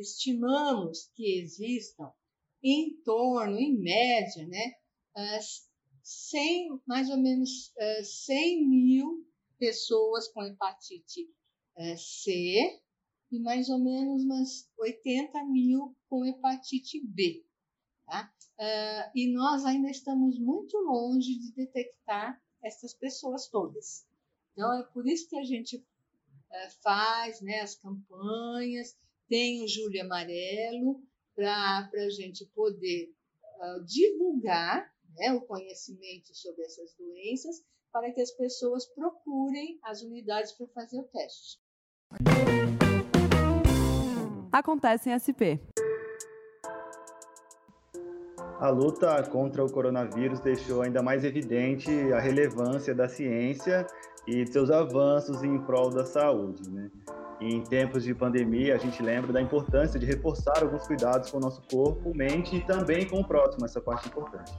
estimamos que existam em torno, em média, né, 100, mais ou menos 100 mil pessoas com hepatite C e mais ou menos umas 80 mil com hepatite B. Tá? e nós ainda estamos muito longe de detectar essas pessoas todas. Então, é por isso que a gente faz né, as campanhas, tem o Júlio Amarelo, para a gente poder uh, divulgar né, o conhecimento sobre essas doenças, para que as pessoas procurem as unidades para fazer o teste. Acontece em SP. A luta contra o coronavírus deixou ainda mais evidente a relevância da ciência e seus avanços em prol da saúde. Né? Em tempos de pandemia, a gente lembra da importância de reforçar alguns cuidados com o nosso corpo, mente e também com o próximo, essa parte importante.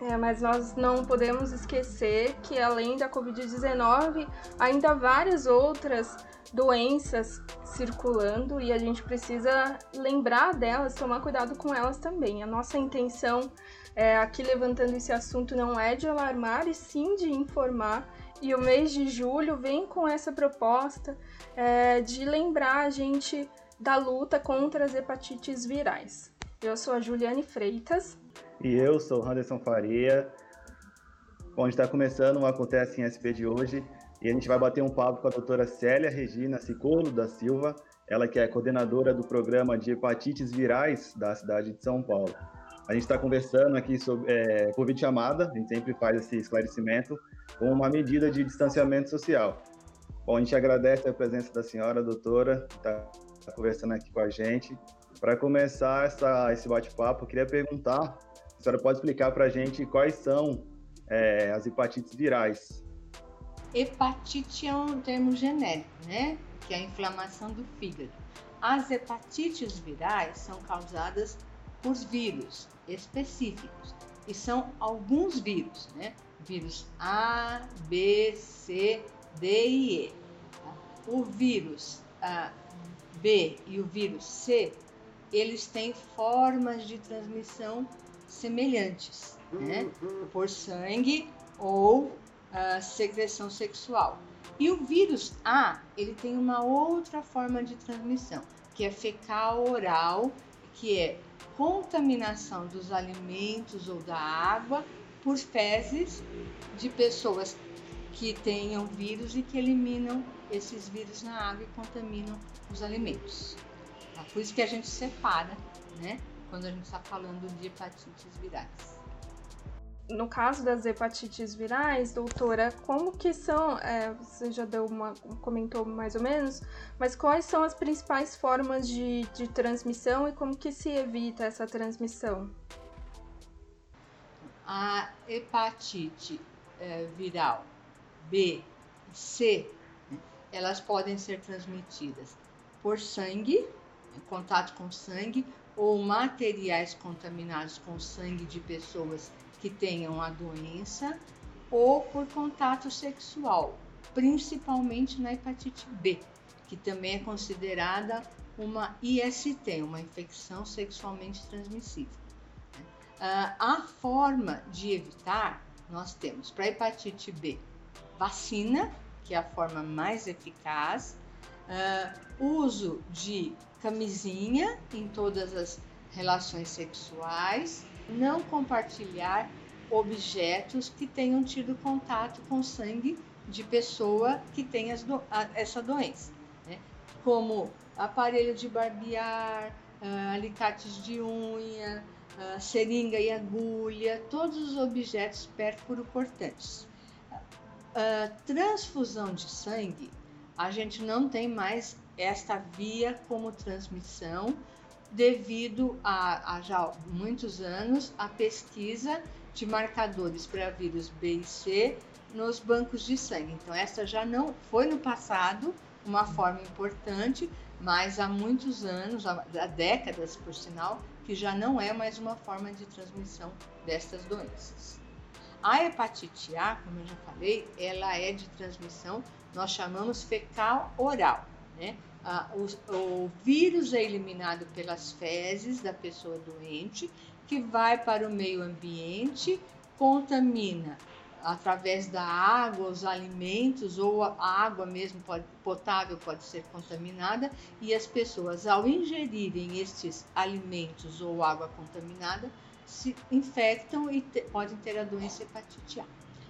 É, mas nós não podemos esquecer que além da Covid-19, ainda há várias outras doenças circulando e a gente precisa lembrar delas, tomar cuidado com elas também. A nossa intenção é, aqui levantando esse assunto não é de alarmar, e sim de informar e o mês de julho vem com essa proposta é, de lembrar a gente da luta contra as hepatites virais. Eu sou a Juliane Freitas. E eu sou o Anderson Faria. Onde está começando o Acontece em SP de hoje. E a gente vai bater um papo com a doutora Célia Regina Cicolo da Silva, ela que é coordenadora do programa de hepatites virais da cidade de São Paulo. A gente está conversando aqui sobre é, por chamada, a gente sempre faz esse esclarecimento, com uma medida de distanciamento social. Bom, a gente agradece a presença da senhora, doutora, que está conversando aqui com a gente. Para começar essa, esse bate-papo, queria perguntar, a senhora pode explicar para a gente quais são é, as hepatites virais? Hepatite é um termo genérico, né? Que é a inflamação do fígado. As hepatites virais são causadas por vírus específicos, e são alguns vírus, né? Vírus A, B, C, D e E. Tá? O vírus A, B e o vírus C, eles têm formas de transmissão semelhantes, né? Por sangue ou uh, secreção sexual. E o vírus A, ele tem uma outra forma de transmissão, que é fecal oral, que é contaminação dos alimentos ou da água por fezes de pessoas que tenham vírus e que eliminam esses vírus na água e contaminam os alimentos. É por isso que a gente separa, né? Quando a gente está falando de hepatites virais no caso das hepatites virais, doutora, como que são, é, você já deu uma, comentou mais ou menos, mas quais são as principais formas de, de transmissão e como que se evita essa transmissão? A hepatite é, viral B e C, elas podem ser transmitidas por sangue, contato com sangue, ou materiais contaminados com sangue de pessoas que tenham a doença ou por contato sexual, principalmente na hepatite B, que também é considerada uma IST, uma infecção sexualmente transmissível. Uh, a forma de evitar, nós temos para hepatite B vacina, que é a forma mais eficaz, uh, uso de camisinha em todas as relações sexuais, não compartilhar objetos que tenham tido contato com sangue de pessoa que tem do, a, essa doença, né? como aparelho de barbear, uh, alicates de unha, seringa e agulha, todos os objetos pérfuro-cortantes. Uh, transfusão de sangue, a gente não tem mais esta via como transmissão, devido a, a já muitos anos a pesquisa de marcadores para vírus B e C nos bancos de sangue. Então, essa já não foi no passado uma forma importante, mas há muitos anos, há décadas por sinal, que já não é mais uma forma de transmissão destas doenças. A hepatite A, como eu já falei, ela é de transmissão, nós chamamos fecal oral, né? ah, o, o vírus é eliminado pelas fezes da pessoa doente, que vai para o meio ambiente, contamina através da água, os alimentos ou a água mesmo pode, potável pode ser contaminada e as pessoas ao ingerirem estes alimentos ou água contaminada se infectam e te, podem ter a doença hepatite A.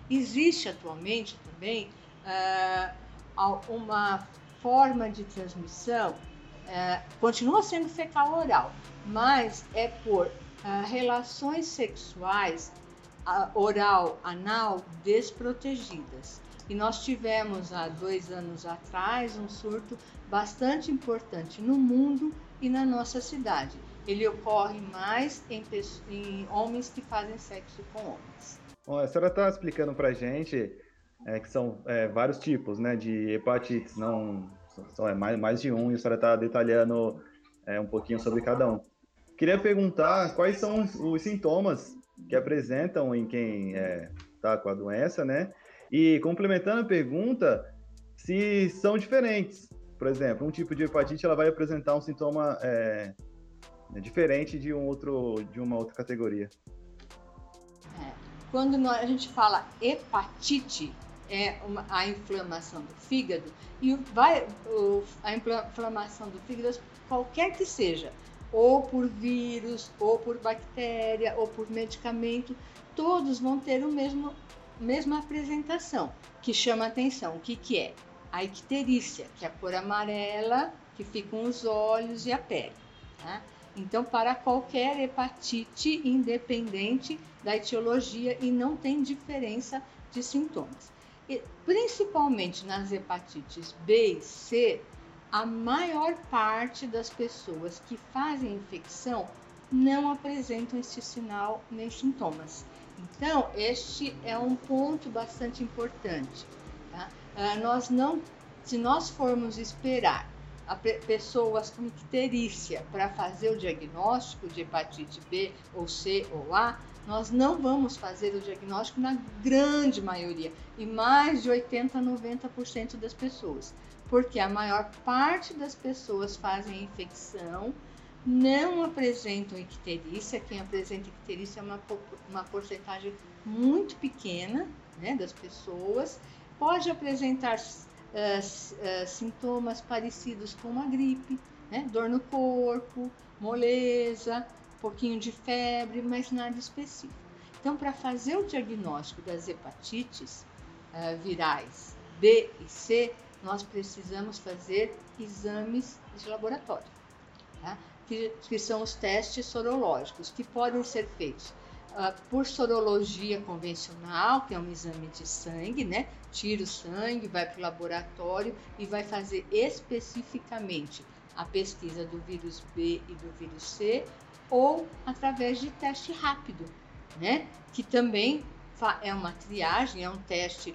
Existe atualmente também uh, uma forma de transmissão, uh, continua sendo fecal oral, mas é por uh, relações sexuais oral, anal desprotegidas. E nós tivemos há dois anos atrás um surto bastante importante no mundo e na nossa cidade. Ele ocorre mais em, em homens que fazem sexo com homens. Bom, a senhora está explicando para gente é, que são é, vários tipos né, de hepatites, não são é mais, mais de um, e a senhora está detalhando é, um pouquinho sobre cada um. Queria perguntar quais são os sintomas que apresentam em quem está é, com a doença, né? E complementando a pergunta, se são diferentes. Por exemplo, um tipo de hepatite ela vai apresentar um sintoma é, diferente de um outro de uma outra categoria. É, quando a gente fala hepatite, é uma, a inflamação do fígado e vai o, a inflamação do fígado qualquer que seja ou por vírus, ou por bactéria, ou por medicamento, todos vão ter o mesmo mesma apresentação, que chama atenção. O que, que é? A icterícia, que é a cor amarela, que ficam os olhos e a pele. Tá? Então, para qualquer hepatite, independente da etiologia, e não tem diferença de sintomas. E, principalmente nas hepatites B e C, a maior parte das pessoas que fazem infecção não apresentam este sinal nem sintomas. Então, este é um ponto bastante importante. Tá? Ah, nós não, se nós formos esperar a pessoas com icterícia para fazer o diagnóstico de hepatite B ou C ou A, nós não vamos fazer o diagnóstico na grande maioria, e mais de 80 a 90% das pessoas porque a maior parte das pessoas fazem infecção, não apresentam icterícia. Quem apresenta icterícia é uma, uma porcentagem muito pequena né, das pessoas. Pode apresentar uh, uh, sintomas parecidos com uma gripe, né, dor no corpo, moleza, um pouquinho de febre, mas nada específico. Então, para fazer o diagnóstico das hepatites uh, virais B e C, nós precisamos fazer exames de laboratório, tá? que, que, são os testes sorológicos, que podem ser feitos uh, por sorologia convencional, que é um exame de sangue, né? Tira o sangue, vai para o laboratório e vai fazer especificamente a pesquisa do vírus B e do vírus C, ou através de teste rápido, né? Que também é uma triagem, é um teste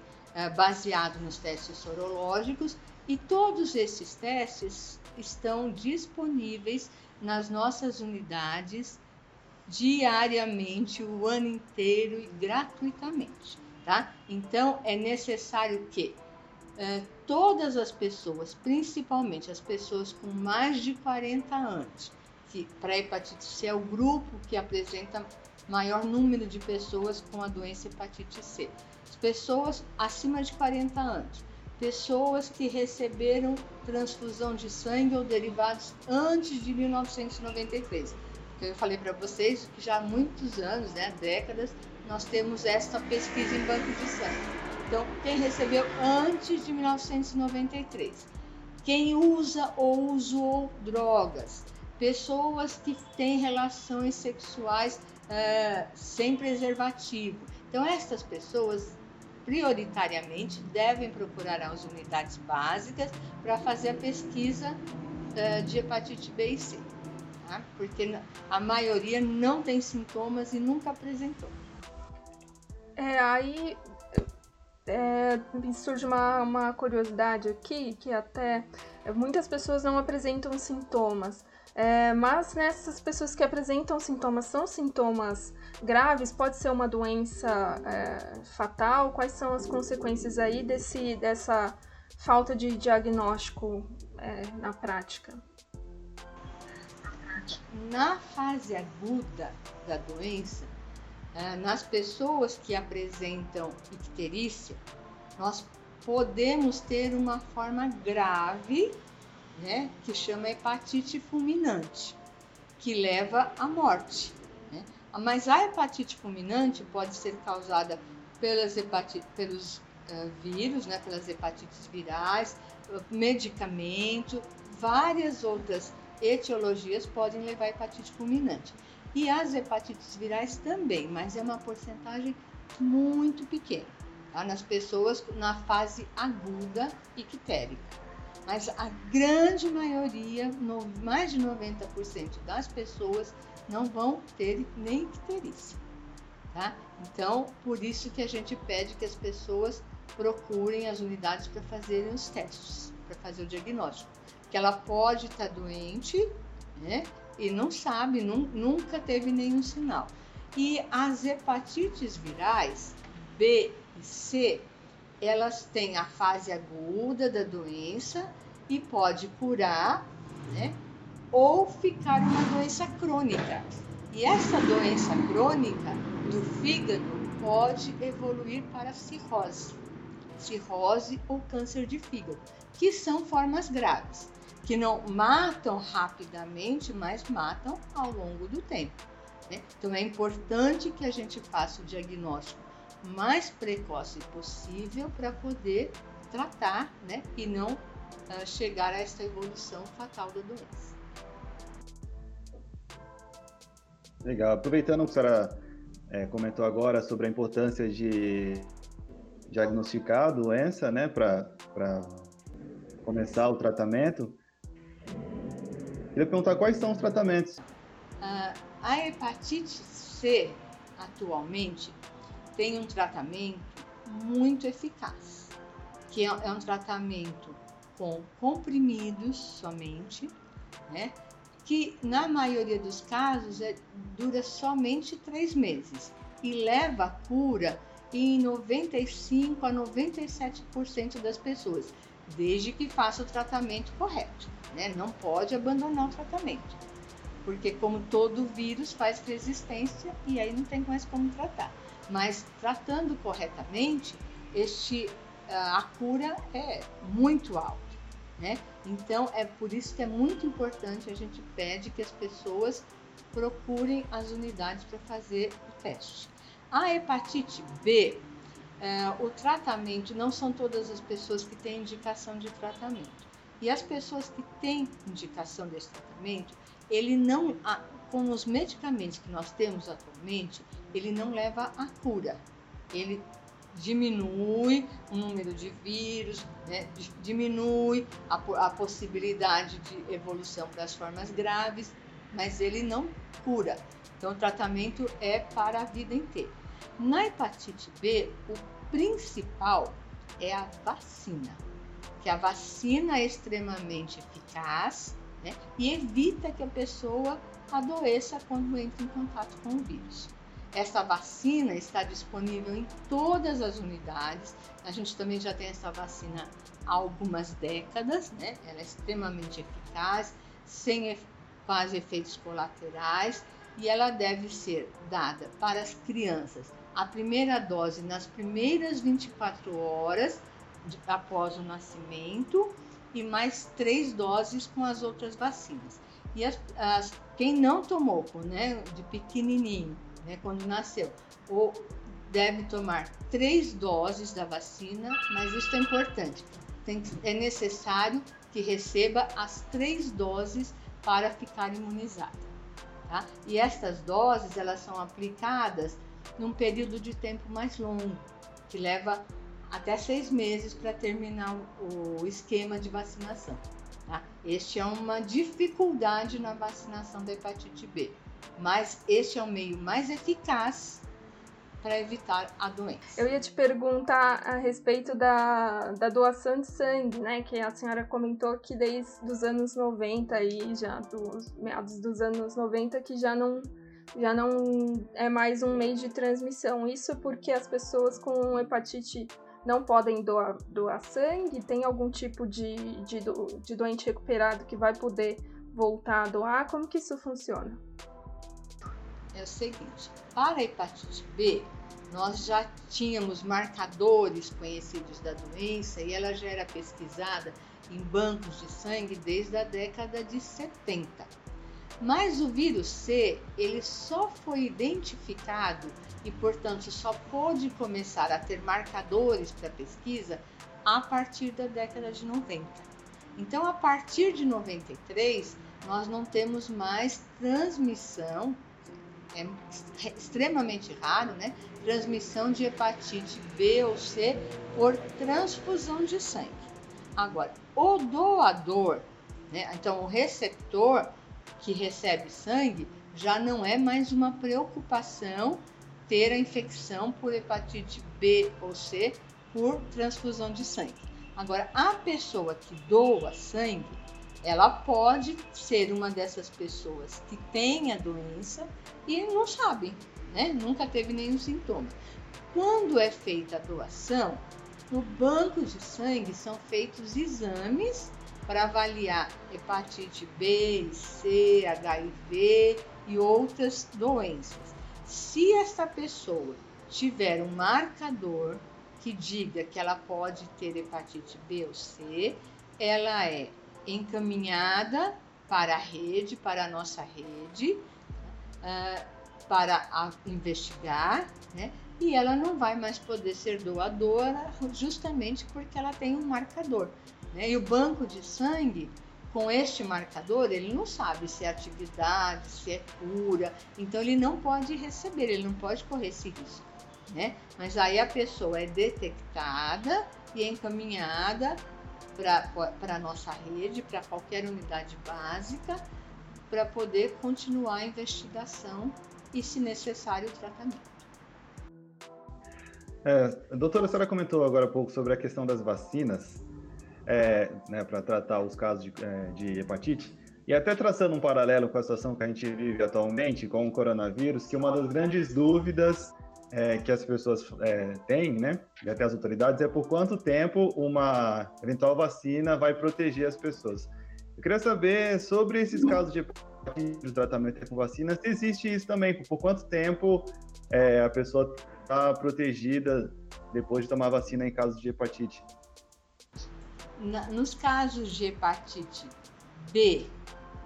baseado nos testes sorológicos e todos esses testes estão disponíveis nas nossas unidades diariamente, o ano inteiro e gratuitamente, tá? Então é necessário que é, todas as pessoas, principalmente as pessoas com mais de 40 anos, que para hepatite C é o grupo que apresenta maior número de pessoas com a doença hepatite C pessoas acima de 40 anos, pessoas que receberam transfusão de sangue ou derivados antes de 1993. Eu falei para vocês que já há muitos anos, né, décadas, nós temos esta pesquisa em banco de sangue. Então, quem recebeu antes de 1993, quem usa ou usou drogas, pessoas que têm relações sexuais uh, sem preservativo. Então, essas pessoas prioritariamente devem procurar as unidades básicas para fazer a pesquisa uh, de hepatite B e C, tá? porque a maioria não tem sintomas e nunca apresentou. É, aí é, surge uma, uma curiosidade aqui, que até muitas pessoas não apresentam sintomas, é, mas nessas pessoas que apresentam sintomas são sintomas graves, pode ser uma doença é, fatal? Quais são as consequências aí desse, dessa falta de diagnóstico é, na prática? Na fase aguda da doença, é, nas pessoas que apresentam icterícia, nós podemos ter uma forma grave, né, que chama hepatite fulminante, que leva à morte. Né? Mas a hepatite fulminante pode ser causada pelas hepatite, pelos uh, vírus, né, pelas hepatites virais, medicamento, várias outras etiologias podem levar a hepatite fulminante. E as hepatites virais também, mas é uma porcentagem muito pequena, tá? nas pessoas na fase aguda ictérica. Mas a grande maioria, no, mais de 90% das pessoas, não vão ter nem icterícia. Tá? Então, por isso que a gente pede que as pessoas procurem as unidades para fazerem os testes, para fazer o diagnóstico. Que ela pode estar tá doente, né? E não sabe, nunca teve nenhum sinal. E as hepatites virais B e C, elas têm a fase aguda da doença e pode curar, né? Ou ficar uma doença crônica. E essa doença crônica do fígado pode evoluir para cirrose, cirrose ou câncer de fígado, que são formas graves, que não matam rapidamente, mas matam ao longo do tempo. Né? Então é importante que a gente faça o diagnóstico mais precoce possível para poder tratar né? e não uh, chegar a essa evolução fatal da doença. Legal. Aproveitando que a senhora é, comentou agora sobre a importância de diagnosticar a doença, né, para começar o tratamento, queria perguntar quais são os tratamentos. Uh, a hepatite C, atualmente, tem um tratamento muito eficaz, que é, é um tratamento com comprimidos somente, né? que na maioria dos casos é, dura somente três meses e leva cura em 95 a 97% das pessoas, desde que faça o tratamento correto. Né? Não pode abandonar o tratamento, porque como todo vírus faz resistência e aí não tem mais como tratar. Mas tratando corretamente, este, a cura é muito alta. Né? Então é por isso que é muito importante a gente pede que as pessoas procurem as unidades para fazer o teste. A hepatite B, é, o tratamento não são todas as pessoas que têm indicação de tratamento. E as pessoas que têm indicação desse tratamento, ele não, com os medicamentos que nós temos atualmente, ele não leva à cura. Ele diminui o número de vírus, né? diminui a, a possibilidade de evolução para as formas graves, mas ele não cura. Então, o tratamento é para a vida inteira. Na hepatite B, o principal é a vacina, que a vacina é extremamente eficaz né? e evita que a pessoa adoeça quando entra em contato com o vírus. Essa vacina está disponível em todas as unidades. A gente também já tem essa vacina há algumas décadas, né? Ela é extremamente eficaz, sem quase efeitos colaterais e ela deve ser dada para as crianças a primeira dose nas primeiras 24 horas de, após o nascimento e mais três doses com as outras vacinas. E as, as, quem não tomou, né, de pequenininho, né, quando nasceu, ou deve tomar três doses da vacina, mas isso é importante. Tem, é necessário que receba as três doses para ficar imunizado. Tá? E estas doses elas são aplicadas num período de tempo mais longo, que leva até seis meses para terminar o esquema de vacinação. Tá? Este é uma dificuldade na vacinação da hepatite B mas este é o meio mais eficaz para evitar a doença. Eu ia te perguntar a respeito da, da doação de sangue, né? Que a senhora comentou que desde os anos 90 aí, já dos meados dos anos 90, que já não já não é mais um meio de transmissão. Isso porque as pessoas com hepatite não podem doar, doar sangue? Tem algum tipo de, de, de doente recuperado que vai poder voltar a doar? Como que isso funciona? É o seguinte, para a hepatite B, nós já tínhamos marcadores conhecidos da doença e ela já era pesquisada em bancos de sangue desde a década de 70. Mas o vírus C, ele só foi identificado e, portanto, só pôde começar a ter marcadores para pesquisa a partir da década de 90. Então, a partir de 93, nós não temos mais transmissão, é extremamente raro, né? Transmissão de hepatite B ou C por transfusão de sangue. Agora, o doador, né? Então, o receptor que recebe sangue já não é mais uma preocupação ter a infecção por hepatite B ou C por transfusão de sangue. Agora, a pessoa que doa sangue, ela pode ser uma dessas pessoas que tem a doença e não sabe, né? Nunca teve nenhum sintoma. Quando é feita a doação, no banco de sangue são feitos exames para avaliar hepatite B, C, HIV e outras doenças. Se esta pessoa tiver um marcador que diga que ela pode ter hepatite B ou C, ela é encaminhada para a rede, para a nossa rede, uh, para investigar, né? E ela não vai mais poder ser doadora justamente porque ela tem um marcador. Né? E o banco de sangue, com este marcador, ele não sabe se é atividade, se é cura, então ele não pode receber, ele não pode correr esse risco. Né? Mas aí a pessoa é detectada e é encaminhada para a nossa rede, para qualquer unidade básica, para poder continuar a investigação e, se necessário, o tratamento. É, doutora, a senhora comentou agora há pouco sobre a questão das vacinas é, né, para tratar os casos de, é, de, hepatite. E até traçando um paralelo com a situação que a gente vive atualmente com o coronavírus, que uma das grandes dúvidas é, que as pessoas é, têm, né, e até as autoridades, é por quanto tempo uma eventual vacina vai proteger as pessoas. Eu queria saber sobre esses casos de tratamento com vacina, se existe isso também, por quanto tempo é, a pessoa está protegida depois de tomar vacina em casos de hepatite nos casos de hepatite B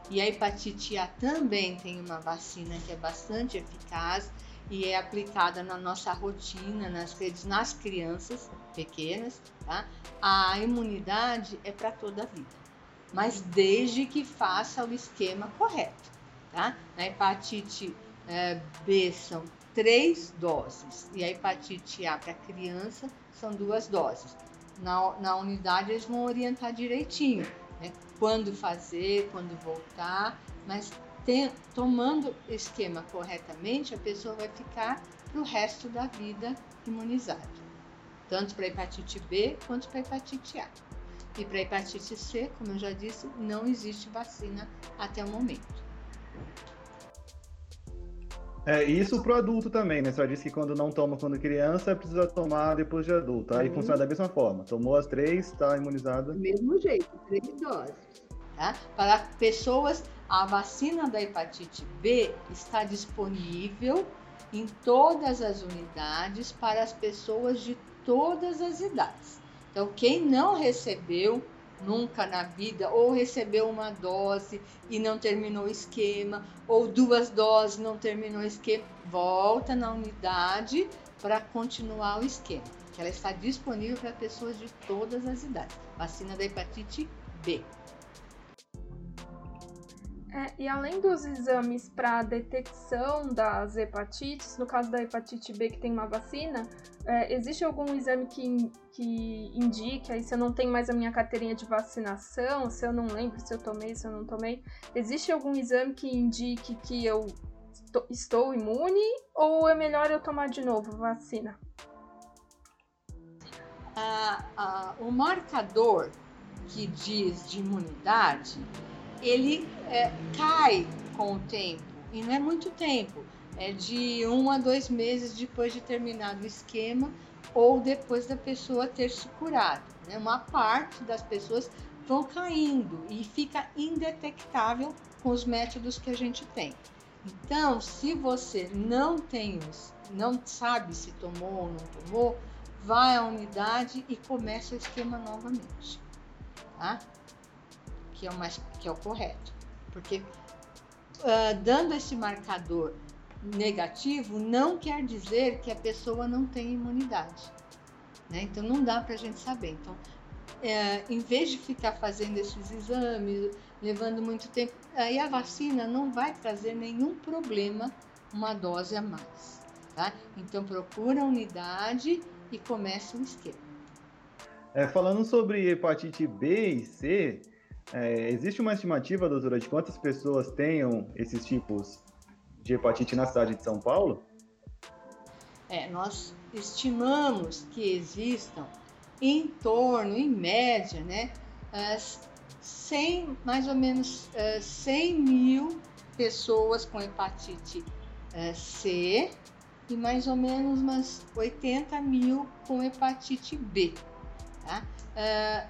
e a hepatite A também tem uma vacina que é bastante eficaz e é aplicada na nossa rotina, nas redes, nas crianças pequenas, tá? A imunidade é para toda a vida, mas desde que faça o esquema correto, tá? Na hepatite é, B são três doses e a hepatite A para criança são duas doses na, na unidade eles vão orientar direitinho, né? quando fazer, quando voltar, mas tem, tomando o esquema corretamente, a pessoa vai ficar para o resto da vida imunizada, tanto para hepatite B quanto para hepatite A. E para hepatite C, como eu já disse, não existe vacina até o momento. É, isso pro adulto também, né? Você já disse que quando não toma quando criança, precisa tomar depois de adulto. Aí uhum. funciona da mesma forma. Tomou as três, está imunizada. Do mesmo jeito, três doses. Tá? Para pessoas, a vacina da hepatite B está disponível em todas as unidades para as pessoas de todas as idades. Então, quem não recebeu nunca na vida, ou recebeu uma dose e não terminou o esquema, ou duas doses não terminou o esquema, volta na unidade para continuar o esquema, que ela está disponível para pessoas de todas as idades. Vacina da hepatite B. É, e além dos exames para detecção das hepatites, no caso da hepatite B que tem uma vacina, é, existe algum exame que, que indique, aí se eu não tenho mais a minha carteirinha de vacinação, se eu não lembro se eu tomei, se eu não tomei, existe algum exame que indique que eu estou imune ou é melhor eu tomar de novo vacina? Ah, ah, o marcador que diz de imunidade ele é, cai com o tempo, e não é muito tempo, é de um a dois meses depois de terminado o esquema, ou depois da pessoa ter se curado. Né? Uma parte das pessoas vão caindo e fica indetectável com os métodos que a gente tem. Então, se você não tem, não sabe se tomou ou não tomou, vai à unidade e começa o esquema novamente, tá? Que é o mais, que é o correto, porque uh, dando esse marcador negativo não quer dizer que a pessoa não tem imunidade, né? Então não dá para a gente saber. Então, é, em vez de ficar fazendo esses exames, levando muito tempo, aí a vacina não vai trazer nenhum problema uma dose a mais. Tá? Então procura a unidade e começa o esquema. É, falando sobre hepatite B e C, é, existe uma estimativa, doutora, de quantas pessoas tenham esses tipos de hepatite na cidade de São Paulo? É, nós estimamos que existam em torno, em média, né, 100, mais ou menos 100 mil pessoas com hepatite C e mais ou menos umas 80 mil com hepatite B. Tá?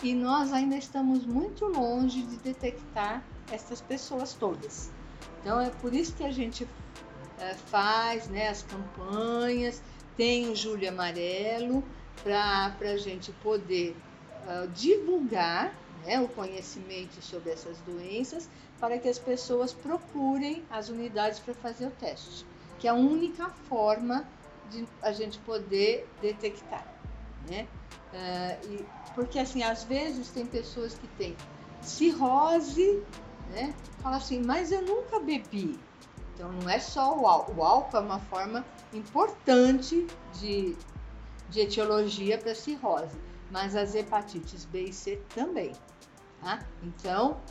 e nós ainda estamos muito longe de detectar essas pessoas todas. Então é por isso que a gente faz né, as campanhas, tem o Júlio Amarelo, para a gente poder uh, divulgar né, o conhecimento sobre essas doenças para que as pessoas procurem as unidades para fazer o teste, que é a única forma de a gente poder detectar. Né? Uh, e, porque assim, às vezes tem pessoas que têm cirrose, né? Fala assim, mas eu nunca bebi. Então não é só o álcool. O álcool é uma forma importante de de etiologia para cirrose, mas as hepatites B e C também. Tá? Então,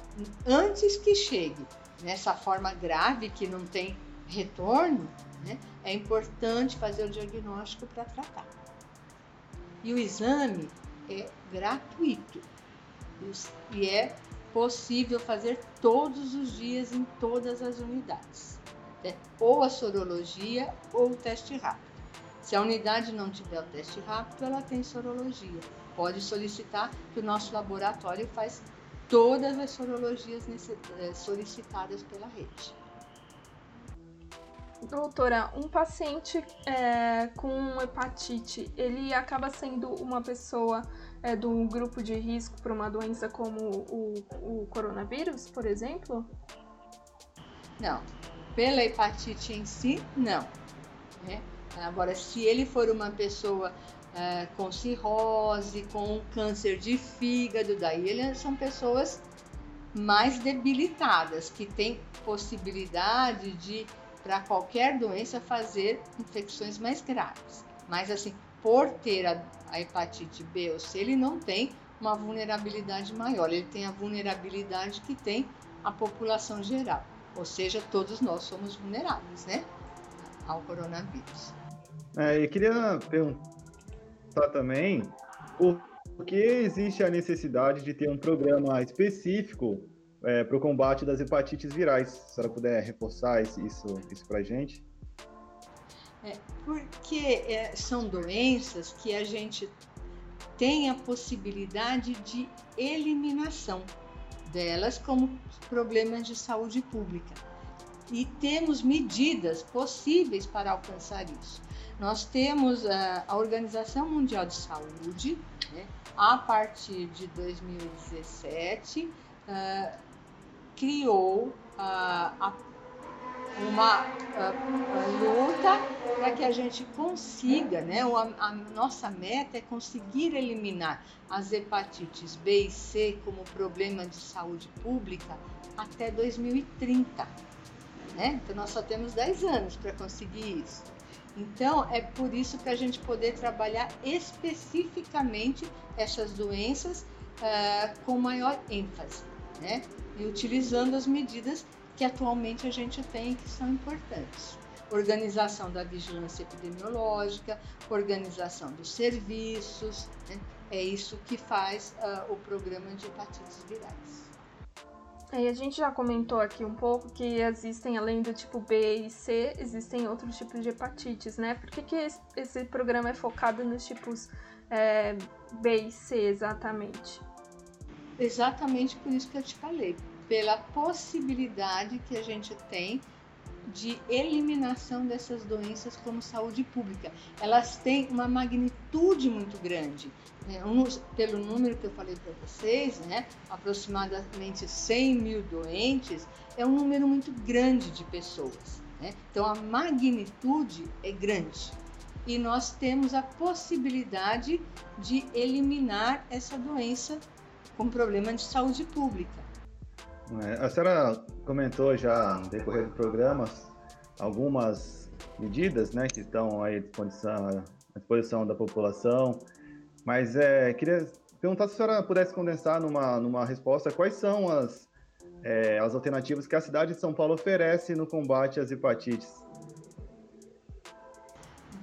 antes que chegue nessa forma grave que não tem retorno, né, é importante fazer o diagnóstico para tratar. E o exame é gratuito e é possível fazer todos os dias em todas as unidades, né? ou a sorologia ou o teste rápido. Se a unidade não tiver o teste rápido, ela tem sorologia. Pode solicitar que o nosso laboratório faz todas as sorologias eh, solicitadas pela rede. Doutora, um paciente é, com hepatite, ele acaba sendo uma pessoa é, do grupo de risco para uma doença como o, o coronavírus, por exemplo? Não. Pela hepatite em si, não. Né? Agora, se ele for uma pessoa é, com cirrose, com câncer de fígado, daí eles são pessoas mais debilitadas, que têm possibilidade de, para qualquer doença, fazer infecções mais graves. Mas, assim, por ter a, a hepatite B ou C, ele não tem uma vulnerabilidade maior, ele tem a vulnerabilidade que tem a população geral. Ou seja, todos nós somos vulneráveis, né? Ao coronavírus. É, eu queria perguntar também por que existe a necessidade de ter um programa específico é, para o combate das hepatites virais. Se a senhora puder reforçar isso, isso para a gente. É, porque é, são doenças que a gente tem a possibilidade de eliminação delas como problemas de saúde pública. E temos medidas possíveis para alcançar isso. Nós temos a, a Organização Mundial de Saúde, né, a partir de 2017, uh, criou uh, uma uh, luta para que a gente consiga, né? A, a, nossa meta é conseguir eliminar as hepatites B e C como problema de saúde pública até 2030. Né? Então nós só temos 10 anos para conseguir isso. Então, é por isso que a gente poder trabalhar especificamente essas doenças uh, com maior ênfase, né? E utilizando as medidas que atualmente a gente tem que são importantes. Organização da vigilância epidemiológica, organização dos serviços, né? é isso que faz uh, o programa de hepatites virais. Aí a gente já comentou aqui um pouco que existem, além do tipo B e C, existem outros tipos de hepatites, né? Por que, que esse programa é focado nos tipos é, B e C exatamente? Exatamente por isso que eu te falei, pela possibilidade que a gente tem de eliminação dessas doenças como saúde pública. Elas têm uma magnitude muito grande. Né? Um, pelo número que eu falei para vocês, né? aproximadamente 100 mil doentes, é um número muito grande de pessoas. Né? Então a magnitude é grande. E nós temos a possibilidade de eliminar essa doença com problema de saúde pública. É, a senhora comentou já no decorrer do programa algumas medidas né, que estão aí à disposição, à disposição da população, mas é, queria perguntar se a senhora pudesse condensar numa, numa resposta quais são as, é, as alternativas que a cidade de São Paulo oferece no combate às hepatites.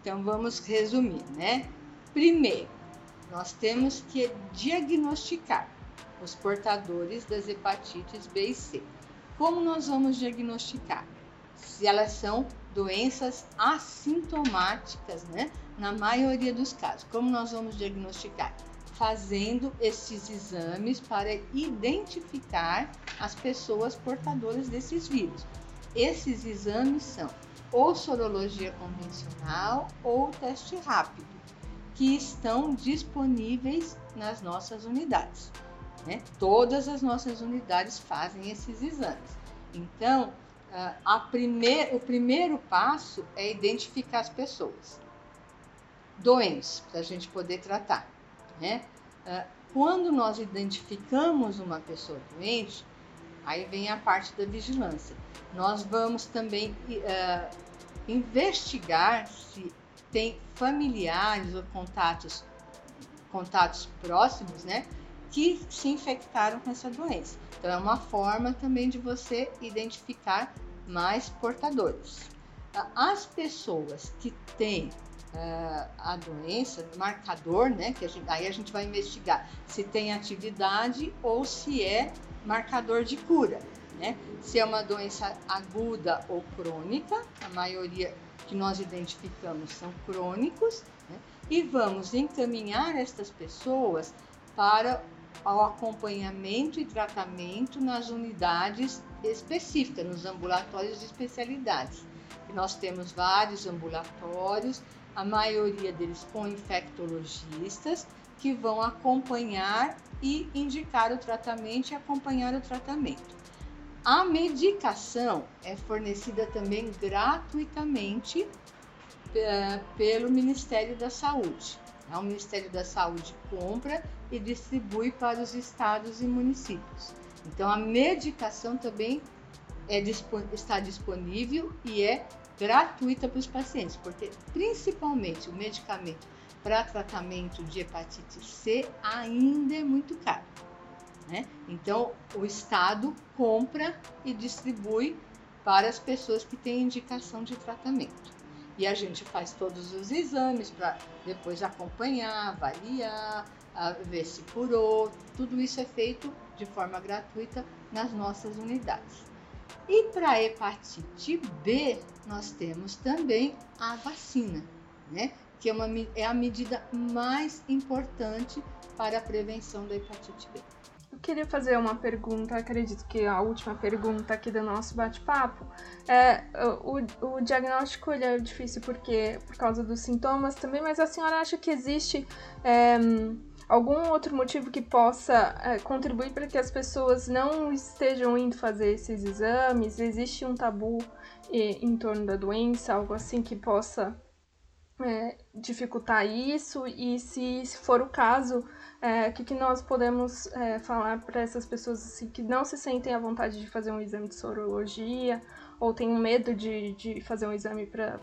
Então vamos resumir, né? Primeiro, nós temos que diagnosticar os portadores das hepatites B e C. Como nós vamos diagnosticar? Se elas são doenças assintomáticas, né? Na maioria dos casos. Como nós vamos diagnosticar? Fazendo esses exames para identificar as pessoas portadoras desses vírus. Esses exames são ou sorologia convencional ou teste rápido, que estão disponíveis nas nossas unidades. Né? Todas as nossas unidades fazem esses exames. Então, a primeir, o primeiro passo é identificar as pessoas doentes, para a gente poder tratar. Né? Quando nós identificamos uma pessoa doente, aí vem a parte da vigilância. Nós vamos também uh, investigar se tem familiares ou contatos, contatos próximos, né? Que se infectaram com essa doença. Então, é uma forma também de você identificar mais portadores. As pessoas que têm uh, a doença, marcador, né? Que a gente, aí a gente vai investigar se tem atividade ou se é marcador de cura, né? Se é uma doença aguda ou crônica, a maioria que nós identificamos são crônicos, né? e vamos encaminhar estas pessoas para ao acompanhamento e tratamento nas unidades específicas, nos ambulatórios de especialidades. E nós temos vários ambulatórios, a maioria deles com infectologistas, que vão acompanhar e indicar o tratamento e acompanhar o tratamento. A medicação é fornecida também gratuitamente eh, pelo Ministério da Saúde. O Ministério da Saúde compra e distribui para os estados e municípios. Então, a medicação também é, está disponível e é gratuita para os pacientes, porque principalmente o medicamento para tratamento de hepatite C ainda é muito caro. Né? Então, o Estado compra e distribui para as pessoas que têm indicação de tratamento. E a gente faz todos os exames para depois acompanhar, avaliar, ver se curou. Tudo isso é feito de forma gratuita nas nossas unidades. E para a hepatite B, nós temos também a vacina, né? que é, uma, é a medida mais importante para a prevenção da hepatite B. Queria fazer uma pergunta, acredito que a última pergunta aqui do nosso bate-papo. É, o, o diagnóstico ele é difícil porque por causa dos sintomas também, mas a senhora acha que existe é, algum outro motivo que possa é, contribuir para que as pessoas não estejam indo fazer esses exames? Existe um tabu em, torno da doença, algo assim que possa é, dificultar isso? E se for o caso, é, o que, que nós podemos é, falar para essas pessoas assim, que não se sentem à vontade de fazer um exame de sorologia ou têm medo de, de fazer um exame para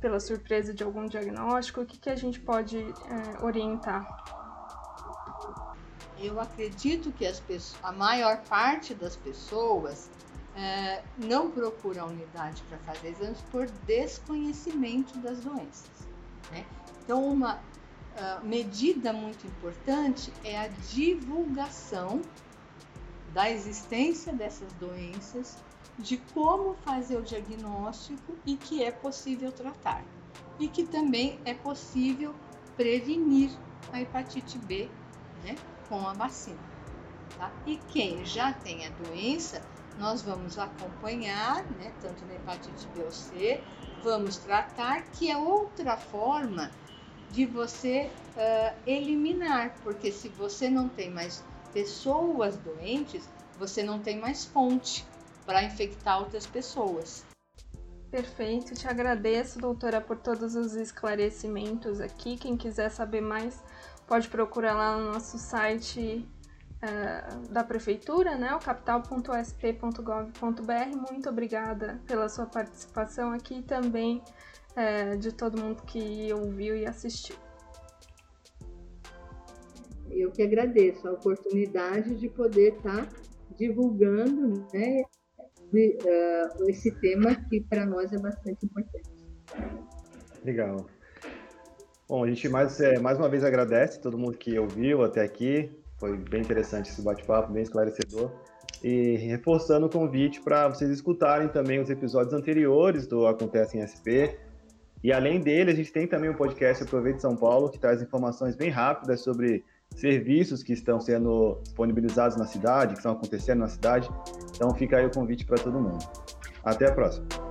pela surpresa de algum diagnóstico, o que, que a gente pode é, orientar? eu acredito que as pessoas, a maior parte das pessoas é, não procura a unidade para fazer exames por desconhecimento das doenças. Né? Então, uma uh, medida muito importante é a divulgação da existência dessas doenças, de como fazer o diagnóstico e que é possível tratar. E que também é possível prevenir a hepatite B né, com a vacina. Tá? E quem já tem a doença, nós vamos acompanhar, né, tanto na hepatite B ou C, vamos tratar, que é outra forma de você uh, eliminar, porque se você não tem mais pessoas doentes, você não tem mais fonte para infectar outras pessoas. Perfeito, te agradeço, doutora, por todos os esclarecimentos aqui. Quem quiser saber mais, pode procurar lá no nosso site uh, da prefeitura, né, o capital.sp.gov.br. Muito obrigada pela sua participação aqui também uh, de todo mundo que ouviu e assistiu. Eu que agradeço a oportunidade de poder estar tá divulgando né, de, uh, esse tema que para nós é bastante importante. Legal. Bom, a gente mais, é, mais uma vez agradece todo mundo que ouviu até aqui. Foi bem interessante esse bate-papo, bem esclarecedor. E reforçando o convite para vocês escutarem também os episódios anteriores do Acontece em SP. E além dele, a gente tem também o um podcast Aproveite São Paulo, que traz informações bem rápidas sobre serviços que estão sendo disponibilizados na cidade, que estão acontecendo na cidade. Então fica aí o convite para todo mundo. Até a próxima.